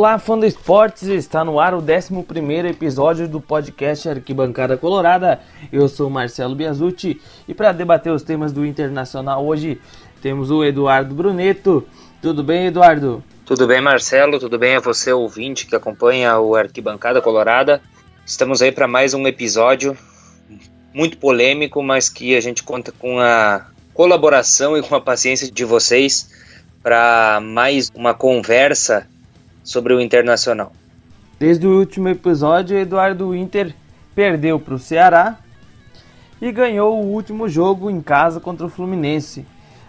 Olá, fã do esportes, está no ar o 11 episódio do podcast Arquibancada Colorada. Eu sou Marcelo Biasucci e para debater os temas do Internacional hoje temos o Eduardo Bruneto. Tudo bem, Eduardo? Tudo bem, Marcelo? Tudo bem a você, ouvinte que acompanha o Arquibancada Colorada? Estamos aí para mais um episódio muito polêmico, mas que a gente conta com a colaboração e com a paciência de vocês para mais uma conversa sobre o Internacional. Desde o último episódio, Eduardo Inter perdeu para o Ceará e ganhou o último jogo em casa contra o Fluminense.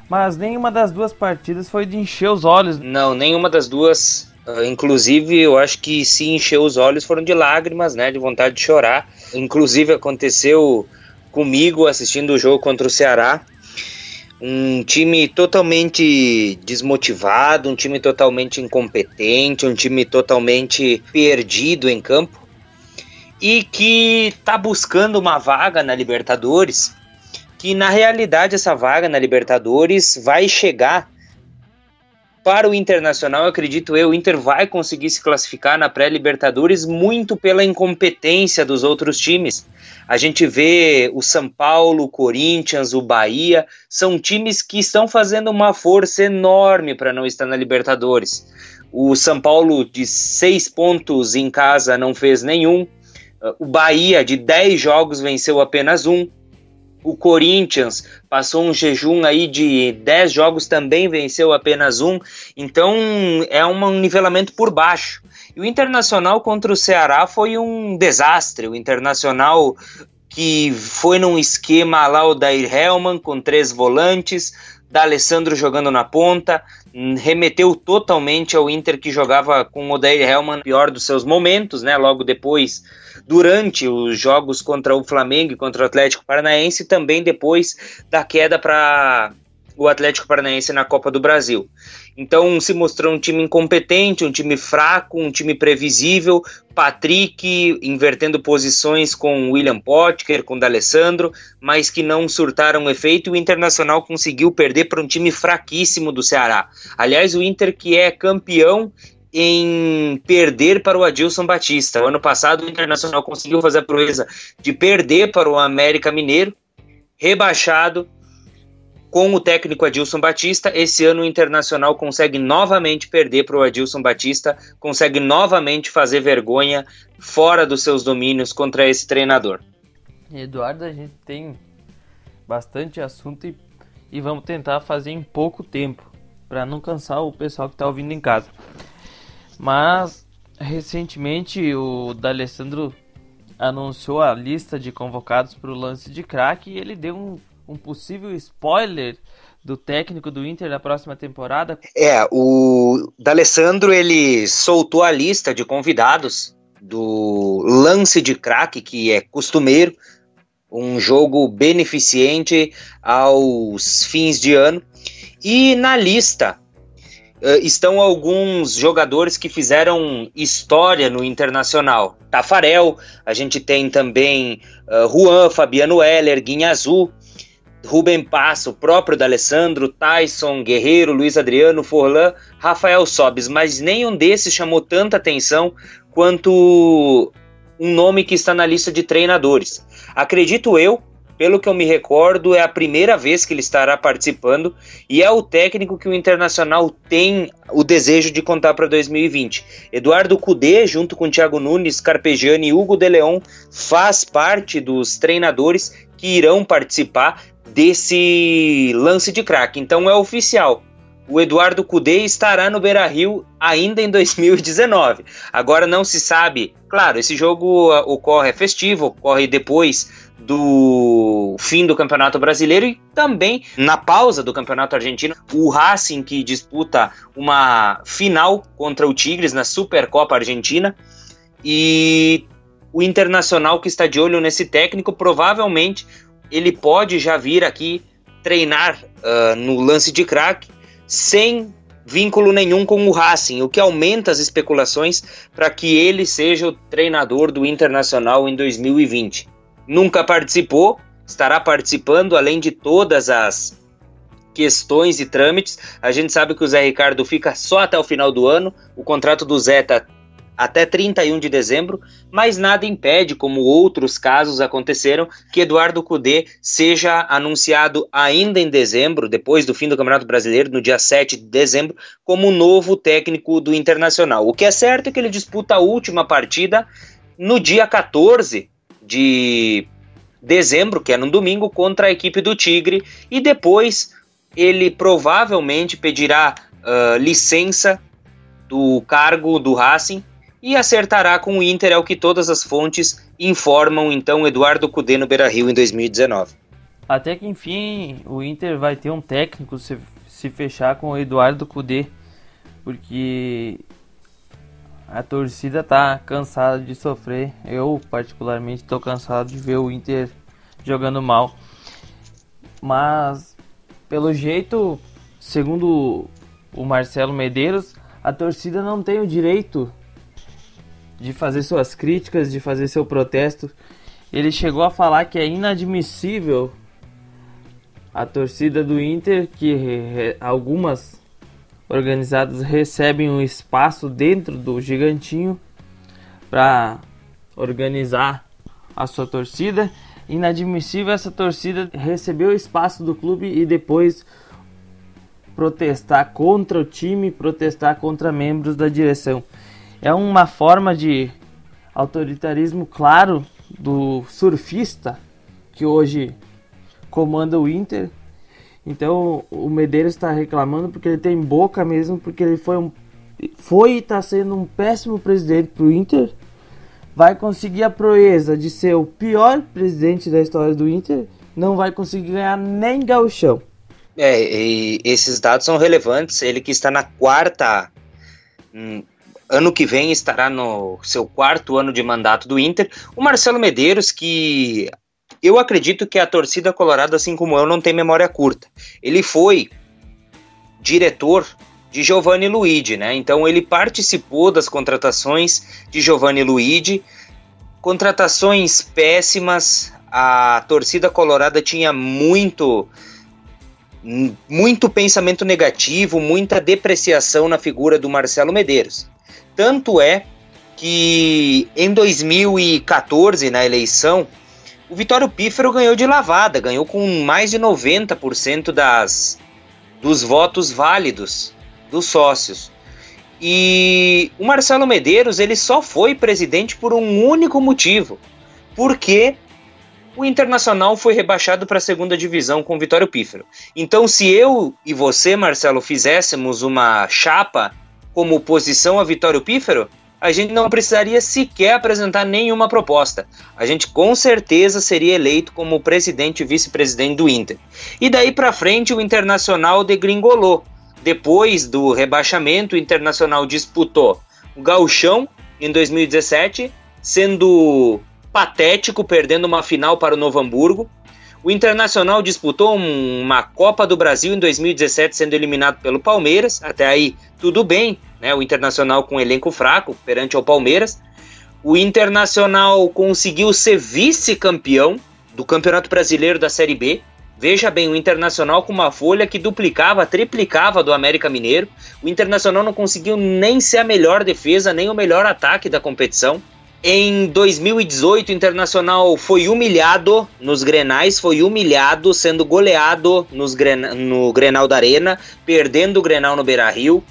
Mas nenhuma das duas partidas foi de encher os olhos. Não, nenhuma das duas. Uh, inclusive, eu acho que se encheu os olhos foram de lágrimas, né? De vontade de chorar. Inclusive, aconteceu comigo assistindo o jogo contra o Ceará um time totalmente desmotivado, um time totalmente incompetente, um time totalmente perdido em campo e que está buscando uma vaga na Libertadores, que na realidade essa vaga na Libertadores vai chegar para o Internacional, acredito eu, o Inter vai conseguir se classificar na pré-Libertadores muito pela incompetência dos outros times. A gente vê o São Paulo, o Corinthians, o Bahia, são times que estão fazendo uma força enorme para não estar na Libertadores. O São Paulo, de seis pontos em casa, não fez nenhum. O Bahia, de dez jogos, venceu apenas um. O Corinthians passou um jejum aí de 10 jogos, também venceu apenas um. Então é um nivelamento por baixo. E o Internacional contra o Ceará foi um desastre. O Internacional que foi num esquema lá o Dair Hellman com três volantes, da Alessandro jogando na ponta, remeteu totalmente ao Inter que jogava com o Odair Hellman pior dos seus momentos, né? Logo depois, durante os jogos contra o Flamengo e contra o Atlético Paranaense, também depois da queda para o Atlético Paranaense na Copa do Brasil. Então se mostrou um time incompetente, um time fraco, um time previsível. Patrick invertendo posições com William Potker, com D'Alessandro, mas que não surtaram efeito. E o Internacional conseguiu perder para um time fraquíssimo do Ceará. Aliás, o Inter que é campeão em perder para o Adilson Batista. O ano passado o Internacional conseguiu fazer a proeza de perder para o América Mineiro, rebaixado com o técnico Adilson Batista, esse ano o Internacional consegue novamente perder para o Adilson Batista, consegue novamente fazer vergonha fora dos seus domínios contra esse treinador. Eduardo, a gente tem bastante assunto e, e vamos tentar fazer em pouco tempo, para não cansar o pessoal que está ouvindo em casa. Mas recentemente o D'Alessandro anunciou a lista de convocados para o lance de craque e ele deu um um possível spoiler do técnico do Inter na próxima temporada? É, o D'Alessandro ele soltou a lista de convidados do lance de craque, que é costumeiro, um jogo beneficente aos fins de ano. E na lista uh, estão alguns jogadores que fizeram história no Internacional. Tafarel, a gente tem também uh, Juan, Fabiano Heller, Guinha Azul, Rubem Passa, o próprio D'Alessandro, Tyson, Guerreiro, Luiz Adriano, Forlan, Rafael Sobes, mas nenhum desses chamou tanta atenção quanto um nome que está na lista de treinadores. Acredito eu, pelo que eu me recordo, é a primeira vez que ele estará participando e é o técnico que o Internacional tem o desejo de contar para 2020. Eduardo Cudê, junto com Thiago Nunes, Carpegiani e Hugo de Leon, faz parte dos treinadores que irão participar desse lance de craque. Então é oficial. O Eduardo Cudê estará no Beira Rio ainda em 2019. Agora não se sabe. Claro, esse jogo uh, ocorre é festivo, ocorre depois do fim do Campeonato Brasileiro e também na pausa do Campeonato Argentino. O Racing que disputa uma final contra o Tigres na Supercopa Argentina e o Internacional que está de olho nesse técnico provavelmente ele pode já vir aqui treinar uh, no lance de craque sem vínculo nenhum com o Racing, o que aumenta as especulações para que ele seja o treinador do Internacional em 2020. Nunca participou, estará participando além de todas as questões e trâmites. A gente sabe que o Zé Ricardo fica só até o final do ano, o contrato do Zé tá até 31 de dezembro, mas nada impede, como outros casos aconteceram, que Eduardo Cudê seja anunciado ainda em dezembro, depois do fim do Campeonato Brasileiro, no dia 7 de dezembro, como novo técnico do Internacional. O que é certo é que ele disputa a última partida no dia 14 de dezembro, que é no domingo, contra a equipe do Tigre, e depois ele provavelmente pedirá uh, licença do cargo do Racing e acertará com o Inter, é o que todas as fontes informam então Eduardo Cudê no Beira-Rio em 2019. Até que enfim o Inter vai ter um técnico se, se fechar com o Eduardo Cudê, porque a torcida tá cansada de sofrer. Eu particularmente estou cansado de ver o Inter jogando mal. Mas pelo jeito, segundo o Marcelo Medeiros, a torcida não tem o direito de fazer suas críticas, de fazer seu protesto. Ele chegou a falar que é inadmissível a torcida do Inter, que algumas organizadas recebem um espaço dentro do Gigantinho para organizar a sua torcida. Inadmissível essa torcida receber o espaço do clube e depois protestar contra o time, protestar contra membros da direção é uma forma de autoritarismo claro do surfista que hoje comanda o Inter. Então o Medeiros está reclamando porque ele tem boca mesmo, porque ele foi um foi e está sendo um péssimo presidente para o Inter. Vai conseguir a proeza de ser o pior presidente da história do Inter, não vai conseguir ganhar nem gauchão. É, e esses dados são relevantes. Ele que está na quarta hum, ano que vem estará no seu quarto ano de mandato do Inter. O Marcelo Medeiros, que eu acredito que a torcida colorada, assim como eu, não tem memória curta. Ele foi diretor de Giovanni Luigi, né? Então ele participou das contratações de Giovanni Luigi, contratações péssimas. A torcida colorada tinha muito muito pensamento negativo, muita depreciação na figura do Marcelo Medeiros. Tanto é que em 2014, na eleição, o Vitório Pífero ganhou de lavada, ganhou com mais de 90% das, dos votos válidos dos sócios. E o Marcelo Medeiros ele só foi presidente por um único motivo, porque o Internacional foi rebaixado para a segunda divisão com o Vitório Pífero. Então, se eu e você, Marcelo, fizéssemos uma chapa como oposição a Vitório Pífero, a gente não precisaria sequer apresentar nenhuma proposta. A gente com certeza seria eleito como presidente e vice-presidente do Inter. E daí para frente o Internacional degringolou. Depois do rebaixamento, o Internacional disputou o Gauchão em 2017, sendo patético, perdendo uma final para o Novo Hamburgo. O Internacional disputou uma Copa do Brasil em 2017, sendo eliminado pelo Palmeiras. Até aí, tudo bem, né? O Internacional com um elenco fraco perante o Palmeiras. O Internacional conseguiu ser vice-campeão do Campeonato Brasileiro da Série B. Veja bem, o Internacional com uma folha que duplicava, triplicava do América Mineiro. O Internacional não conseguiu nem ser a melhor defesa, nem o melhor ataque da competição. Em 2018, o Internacional foi humilhado nos Grenais, foi humilhado, sendo goleado nos Gren no Grenal da Arena, perdendo o Grenal no Beira-Rio.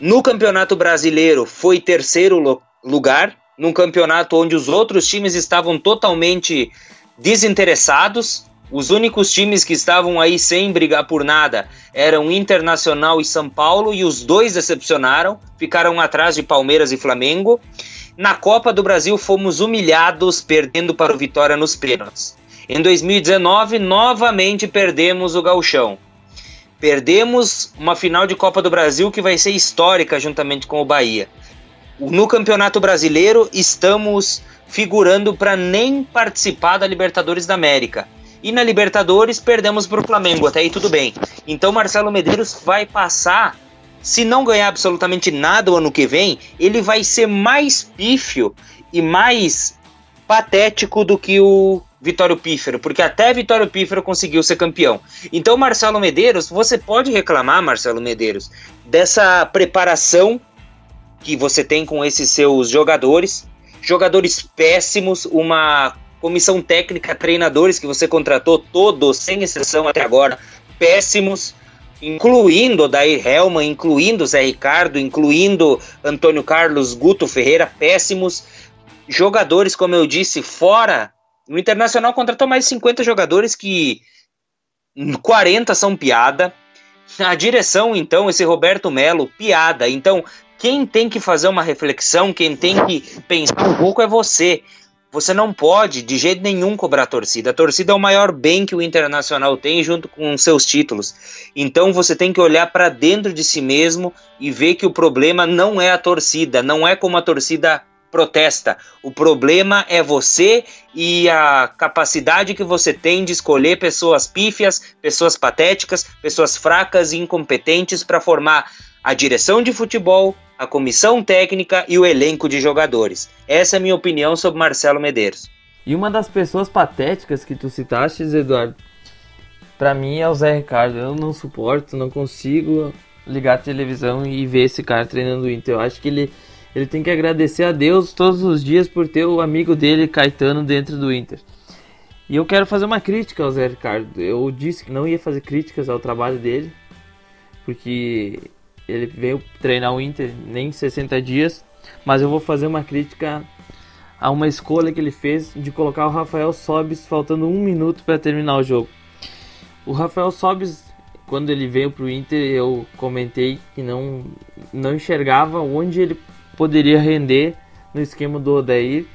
No Campeonato Brasileiro, foi terceiro lugar, num campeonato onde os outros times estavam totalmente desinteressados. Os únicos times que estavam aí sem brigar por nada eram Internacional e São Paulo, e os dois decepcionaram, ficaram atrás de Palmeiras e Flamengo. Na Copa do Brasil fomos humilhados, perdendo para o Vitória nos pênaltis. Em 2019, novamente perdemos o Gauchão. Perdemos uma final de Copa do Brasil que vai ser histórica juntamente com o Bahia. No Campeonato Brasileiro, estamos figurando para nem participar da Libertadores da América. E na Libertadores perdemos para o Flamengo, até aí tudo bem. Então Marcelo Medeiros vai passar se não ganhar absolutamente nada o ano que vem, ele vai ser mais pífio e mais patético do que o Vitório Pífero, porque até Vitório Pífero conseguiu ser campeão. Então, Marcelo Medeiros, você pode reclamar, Marcelo Medeiros, dessa preparação que você tem com esses seus jogadores, jogadores péssimos, uma comissão técnica, treinadores que você contratou todos, sem exceção até agora, péssimos, incluindo Dair Helman, incluindo Zé Ricardo, incluindo Antônio Carlos Guto Ferreira, péssimos. Jogadores, como eu disse, fora. O Internacional contratou mais 50 jogadores que 40 são piada. A direção, então, esse Roberto Melo, piada. Então, quem tem que fazer uma reflexão, quem tem que pensar um pouco é você. Você não pode, de jeito nenhum, cobrar a torcida. A torcida é o maior bem que o Internacional tem, junto com seus títulos. Então você tem que olhar para dentro de si mesmo e ver que o problema não é a torcida, não é como a torcida protesta. O problema é você e a capacidade que você tem de escolher pessoas pífias, pessoas patéticas, pessoas fracas e incompetentes para formar a direção de futebol, a comissão técnica e o elenco de jogadores. Essa é a minha opinião sobre Marcelo Medeiros. E uma das pessoas patéticas que tu citaste, Eduardo, para mim é o Zé Ricardo. Eu não suporto, não consigo ligar a televisão e ver esse cara treinando o Inter. Eu acho que ele, ele tem que agradecer a Deus todos os dias por ter o amigo dele, Caetano, dentro do Inter. E eu quero fazer uma crítica ao Zé Ricardo. Eu disse que não ia fazer críticas ao trabalho dele, porque ele veio treinar o Inter nem 60 dias, mas eu vou fazer uma crítica a uma escolha que ele fez de colocar o Rafael Sobis faltando um minuto para terminar o jogo. O Rafael Sobis, quando ele veio para o Inter, eu comentei que não, não enxergava onde ele poderia render no esquema do Odair.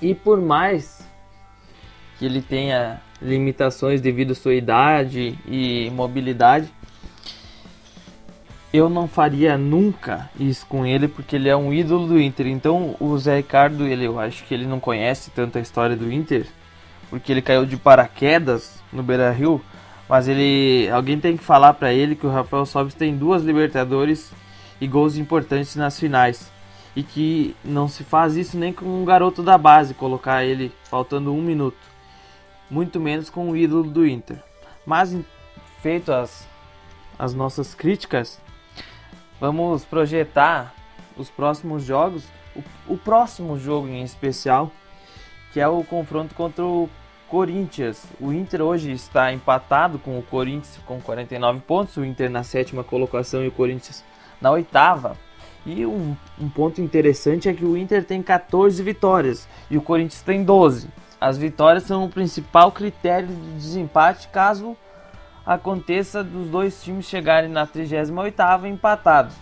E por mais que ele tenha limitações devido à sua idade e mobilidade, eu não faria nunca isso com ele porque ele é um ídolo do Inter. Então o Zé Ricardo, ele, eu acho que ele não conhece tanto a história do Inter, porque ele caiu de paraquedas no Beira-Rio, mas ele alguém tem que falar para ele que o Rafael Sobis tem duas Libertadores e gols importantes nas finais. E que não se faz isso nem com um garoto da base, colocar ele faltando um minuto. Muito menos com o ídolo do Inter. Mas feito as, as nossas críticas, Vamos projetar os próximos jogos, o, o próximo jogo em especial, que é o confronto contra o Corinthians. O Inter hoje está empatado com o Corinthians com 49 pontos, o Inter na sétima colocação e o Corinthians na oitava. E um, um, ponto interessante é que o Inter tem 14 vitórias e o Corinthians tem 12. As vitórias são o principal critério de desempate caso aconteça dos dois times chegarem na 38ª empatados.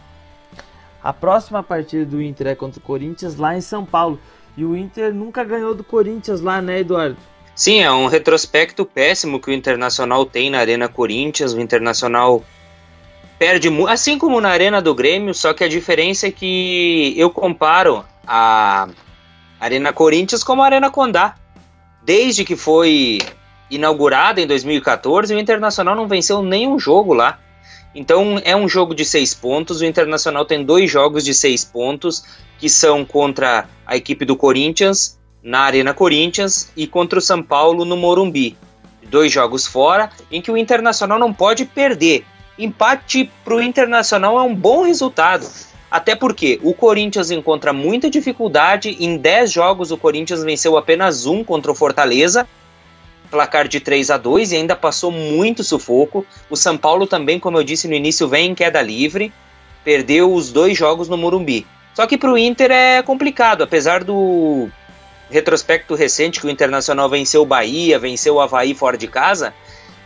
A próxima partida do Inter é contra o Corinthians lá em São Paulo. E o Inter nunca ganhou do Corinthians lá, né, Eduardo? Sim, é um retrospecto péssimo que o Internacional tem na Arena Corinthians. O Internacional perde assim como na Arena do Grêmio, só que a diferença é que eu comparo a Arena Corinthians com a Arena Condá. Desde que foi inaugurada em 2014, o Internacional não venceu nenhum jogo lá. Então é um jogo de seis pontos. O Internacional tem dois jogos de seis pontos, que são contra a equipe do Corinthians, na Arena Corinthians, e contra o São Paulo no Morumbi. Dois jogos fora, em que o Internacional não pode perder. Empate para o Internacional é um bom resultado. Até porque o Corinthians encontra muita dificuldade. Em 10 jogos, o Corinthians venceu apenas um contra o Fortaleza placar de 3 a 2 e ainda passou muito sufoco. O São Paulo também, como eu disse no início, vem em queda livre, perdeu os dois jogos no Morumbi. Só que para o Inter é complicado, apesar do retrospecto recente que o Internacional venceu o Bahia, venceu o Havaí fora de casa,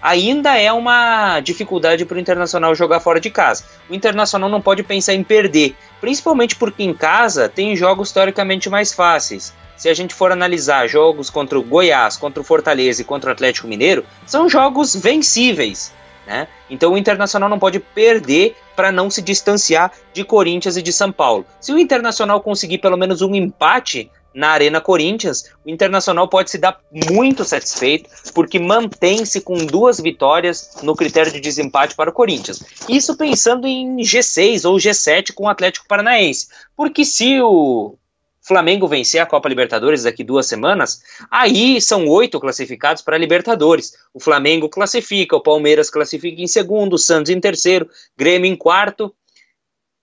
ainda é uma dificuldade para o Internacional jogar fora de casa. O Internacional não pode pensar em perder, principalmente porque em casa tem jogos teoricamente mais fáceis se a gente for analisar jogos contra o Goiás, contra o Fortaleza e contra o Atlético Mineiro, são jogos vencíveis. Né? Então o Internacional não pode perder para não se distanciar de Corinthians e de São Paulo. Se o Internacional conseguir pelo menos um empate na Arena Corinthians, o Internacional pode se dar muito satisfeito, porque mantém-se com duas vitórias no critério de desempate para o Corinthians. Isso pensando em G6 ou G7 com o Atlético Paranaense. Porque se o Flamengo vencer a Copa Libertadores daqui duas semanas, aí são oito classificados para a Libertadores. O Flamengo classifica, o Palmeiras classifica em segundo, o Santos em terceiro, Grêmio em quarto.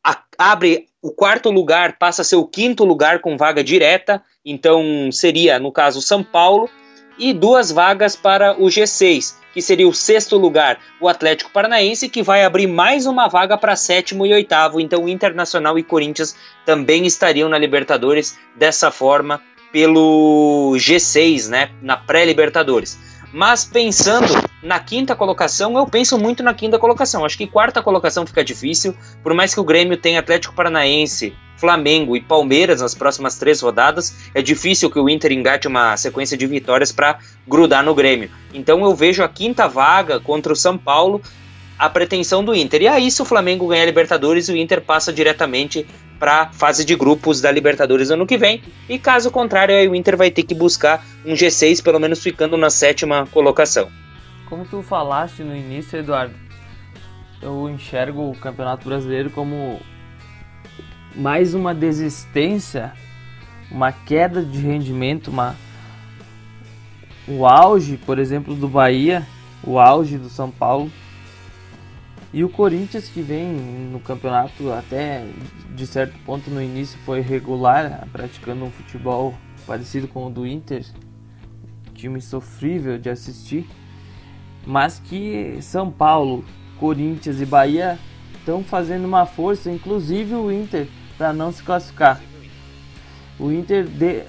A, abre o quarto lugar, passa a ser o quinto lugar com vaga direta, então seria, no caso, São Paulo, e duas vagas para o G6, que seria o sexto lugar, o Atlético Paranaense, que vai abrir mais uma vaga para sétimo e oitavo. Então, Internacional e Corinthians também estariam na Libertadores dessa forma pelo G6, né, na pré-Libertadores. Mas pensando na quinta colocação, eu penso muito na quinta colocação. Acho que quarta colocação fica difícil, por mais que o Grêmio tenha Atlético Paranaense, Flamengo e Palmeiras nas próximas três rodadas, é difícil que o Inter engate uma sequência de vitórias para grudar no Grêmio. Então eu vejo a quinta vaga contra o São Paulo a pretensão do Inter. E aí, se o Flamengo ganhar Libertadores, o Inter passa diretamente para fase de grupos da Libertadores ano que vem. E caso contrário, aí o Inter vai ter que buscar um G6, pelo menos ficando na sétima colocação. Como tu falaste no início, Eduardo, eu enxergo o Campeonato Brasileiro como mais uma desistência, uma queda de rendimento, uma o auge, por exemplo, do Bahia, o auge do São Paulo e o Corinthians que vem no campeonato até de certo ponto no início foi regular, praticando um futebol parecido com o do Inter, time sofrível de assistir, mas que São Paulo, Corinthians e Bahia estão fazendo uma força, inclusive o Inter, para não se classificar. O Inter de...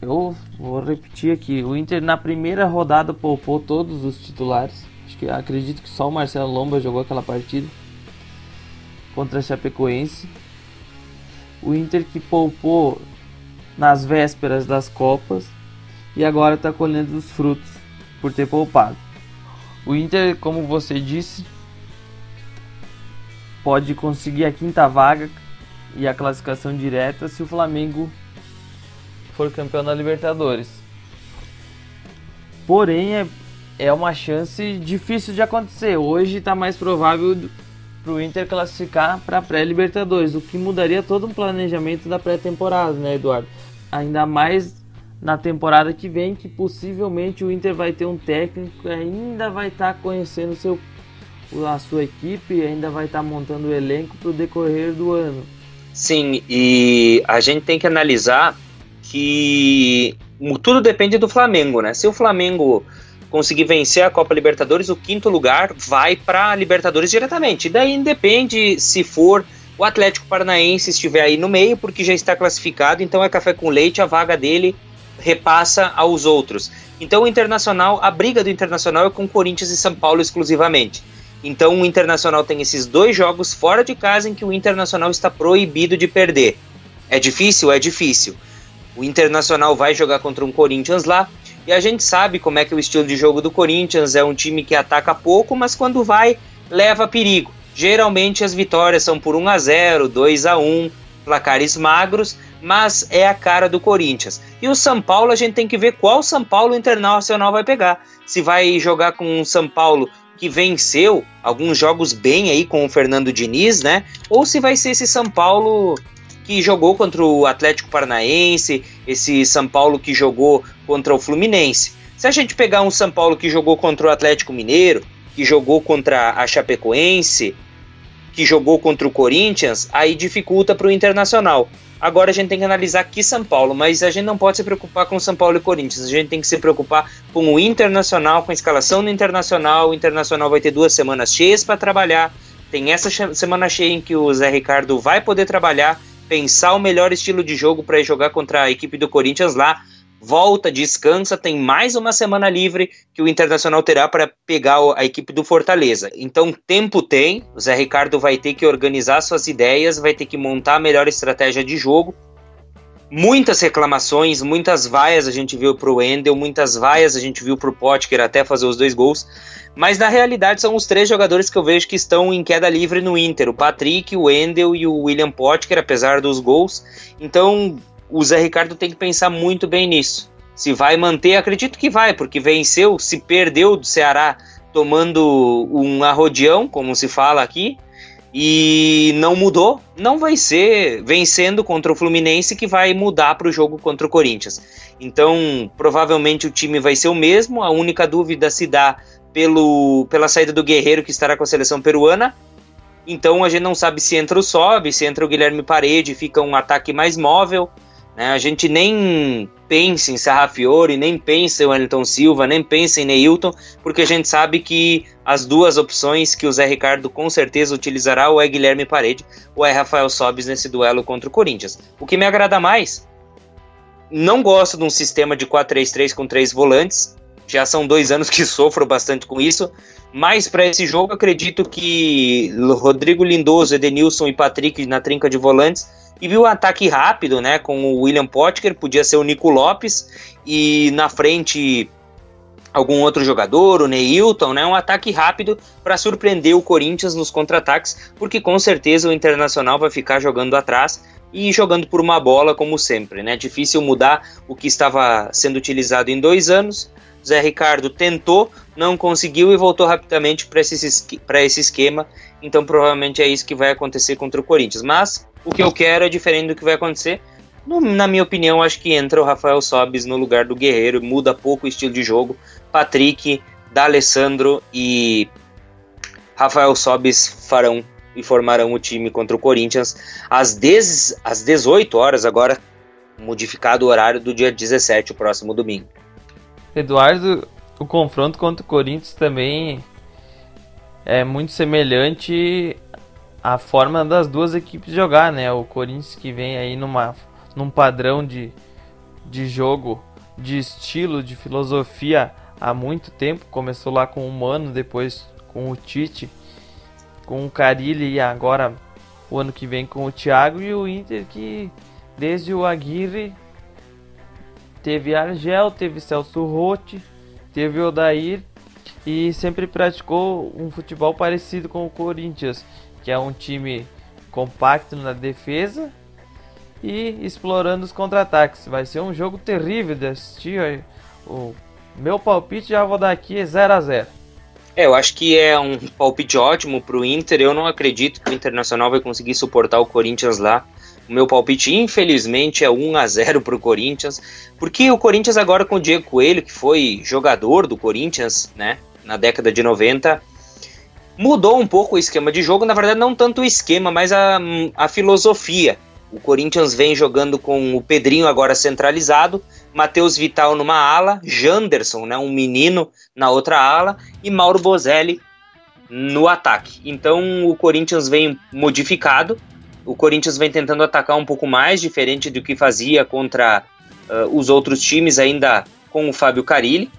eu vou repetir aqui, o Inter na primeira rodada poupou todos os titulares Acho que acredito que só o Marcelo Lomba jogou aquela partida contra a Chapecoense. O Inter que poupou nas vésperas das Copas e agora está colhendo os frutos por ter poupado. O Inter, como você disse, pode conseguir a quinta vaga e a classificação direta se o Flamengo for campeão da Libertadores. Porém, é é uma chance difícil de acontecer. Hoje está mais provável para o Inter classificar para a pré-Libertadores, o que mudaria todo um planejamento da pré-temporada, né, Eduardo? Ainda mais na temporada que vem, que possivelmente o Inter vai ter um técnico que ainda vai estar tá conhecendo seu, a sua equipe, ainda vai estar tá montando o elenco para o decorrer do ano. Sim, e a gente tem que analisar que tudo depende do Flamengo, né? Se o Flamengo conseguir vencer a Copa Libertadores, o quinto lugar vai para a Libertadores diretamente. Daí independe se for o Atlético Paranaense estiver aí no meio, porque já está classificado, então é café com leite, a vaga dele repassa aos outros. Então o Internacional, a briga do Internacional é com Corinthians e São Paulo exclusivamente. Então o Internacional tem esses dois jogos fora de casa em que o Internacional está proibido de perder. É difícil? É difícil. O Internacional vai jogar contra um Corinthians lá, e a gente sabe como é que é o estilo de jogo do Corinthians é um time que ataca pouco, mas quando vai, leva perigo. Geralmente as vitórias são por 1 a 0, 2 a 1, placares magros, mas é a cara do Corinthians. E o São Paulo, a gente tem que ver qual São Paulo Internacional vai pegar. Se vai jogar com um São Paulo que venceu alguns jogos bem aí com o Fernando Diniz, né? Ou se vai ser esse São Paulo que jogou contra o Atlético Paranaense, esse São Paulo que jogou contra o Fluminense. Se a gente pegar um São Paulo que jogou contra o Atlético Mineiro, que jogou contra a Chapecoense, que jogou contra o Corinthians, aí dificulta para o Internacional. Agora a gente tem que analisar aqui São Paulo, mas a gente não pode se preocupar com São Paulo e Corinthians. A gente tem que se preocupar com o Internacional, com a escalação do Internacional. O Internacional vai ter duas semanas cheias para trabalhar. Tem essa semana cheia em que o Zé Ricardo vai poder trabalhar pensar o melhor estilo de jogo para jogar contra a equipe do Corinthians lá. Volta, descansa, tem mais uma semana livre que o Internacional terá para pegar a equipe do Fortaleza. Então, tempo tem, o Zé Ricardo vai ter que organizar suas ideias, vai ter que montar a melhor estratégia de jogo muitas reclamações, muitas vaias a gente viu pro Wendel, muitas vaias a gente viu pro Potker até fazer os dois gols. Mas na realidade são os três jogadores que eu vejo que estão em queda livre no Inter: o Patrick, o Wendel e o William Potker, apesar dos gols. Então o Zé Ricardo tem que pensar muito bem nisso. Se vai manter, acredito que vai, porque venceu, se perdeu do Ceará tomando um arrodeão, como se fala aqui, e não mudou, não vai ser vencendo contra o Fluminense que vai mudar para o jogo contra o Corinthians. Então, provavelmente o time vai ser o mesmo, a única dúvida se dá pelo, pela saída do Guerreiro que estará com a seleção peruana. Então a gente não sabe se entra o Sobe, se entra o Guilherme Parede, fica um ataque mais móvel. Né? A gente nem pensa em Sarrafiore, nem pensa em Wellington Silva, nem pensa em Neilton, porque a gente sabe que as duas opções que o Zé Ricardo com certeza utilizará ou é Guilherme Parede ou é Rafael Sobis nesse duelo contra o Corinthians. O que me agrada mais, não gosto de um sistema de 4-3-3 com três volantes, já são dois anos que sofro bastante com isso, mas para esse jogo acredito que Rodrigo Lindoso, Edenilson e Patrick na trinca de volantes e viu um ataque rápido, né, com o William Potker, podia ser o Nico Lopes, e na frente algum outro jogador, o Neilton, né, um ataque rápido para surpreender o Corinthians nos contra-ataques, porque com certeza o Internacional vai ficar jogando atrás e jogando por uma bola como sempre, né, difícil mudar o que estava sendo utilizado em dois anos, Zé Ricardo tentou, não conseguiu e voltou rapidamente para esse, esse esquema. Então provavelmente é isso que vai acontecer contra o Corinthians. Mas o que eu quero é diferente do que vai acontecer. No, na minha opinião, acho que entra o Rafael Sobis no lugar do Guerreiro, muda pouco o estilo de jogo. Patrick, D'Alessandro e Rafael Sobis farão e formarão o time contra o Corinthians às, 10, às 18 horas, agora modificado o horário do dia 17, o próximo domingo. Eduardo, o confronto contra o Corinthians também é muito semelhante a forma das duas equipes jogar, né? O Corinthians que vem aí numa, num padrão de, de jogo, de estilo, de filosofia há muito tempo. Começou lá com o Mano, depois com o Tite, com o Carilli e agora o ano que vem com o Thiago e o Inter que desde o Aguirre teve Argel, teve Celso Rotti, teve Odair e sempre praticou um futebol parecido com o Corinthians que é um time compacto na defesa e explorando os contra-ataques. Vai ser um jogo terrível de assistir. O meu palpite já vou dar aqui é 0 a 0 é, eu acho que é um palpite ótimo para o Inter. Eu não acredito que o Internacional vai conseguir suportar o Corinthians lá. O meu palpite, infelizmente, é 1 a 0 para o Corinthians, porque o Corinthians agora com o Diego Coelho, que foi jogador do Corinthians, né, na década de 90, mudou um pouco o esquema de jogo, na verdade não tanto o esquema, mas a, a filosofia. O Corinthians vem jogando com o Pedrinho agora centralizado, Matheus Vital numa ala, Janderson, né, um menino na outra ala e Mauro Bozelli no ataque. Então o Corinthians vem modificado, o Corinthians vem tentando atacar um pouco mais, diferente do que fazia contra uh, os outros times, ainda com o Fábio Carilli.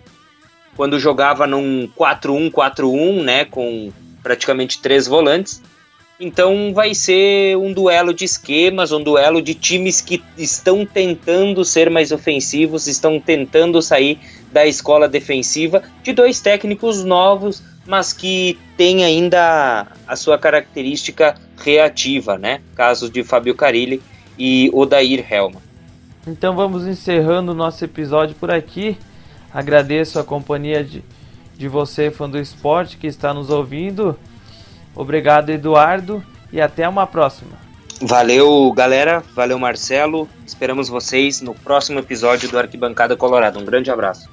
Quando jogava num 4-1-4-1, né, com praticamente três volantes. Então vai ser um duelo de esquemas, um duelo de times que estão tentando ser mais ofensivos, estão tentando sair da escola defensiva, de dois técnicos novos, mas que têm ainda a sua característica reativa, né? Casos de Fábio Carilli e Odair Helma. Então vamos encerrando o nosso episódio por aqui. Agradeço a companhia de de você, fã do esporte, que está nos ouvindo. Obrigado, Eduardo, e até uma próxima. Valeu, galera. Valeu, Marcelo. Esperamos vocês no próximo episódio do Arquibancada Colorado. Um grande abraço.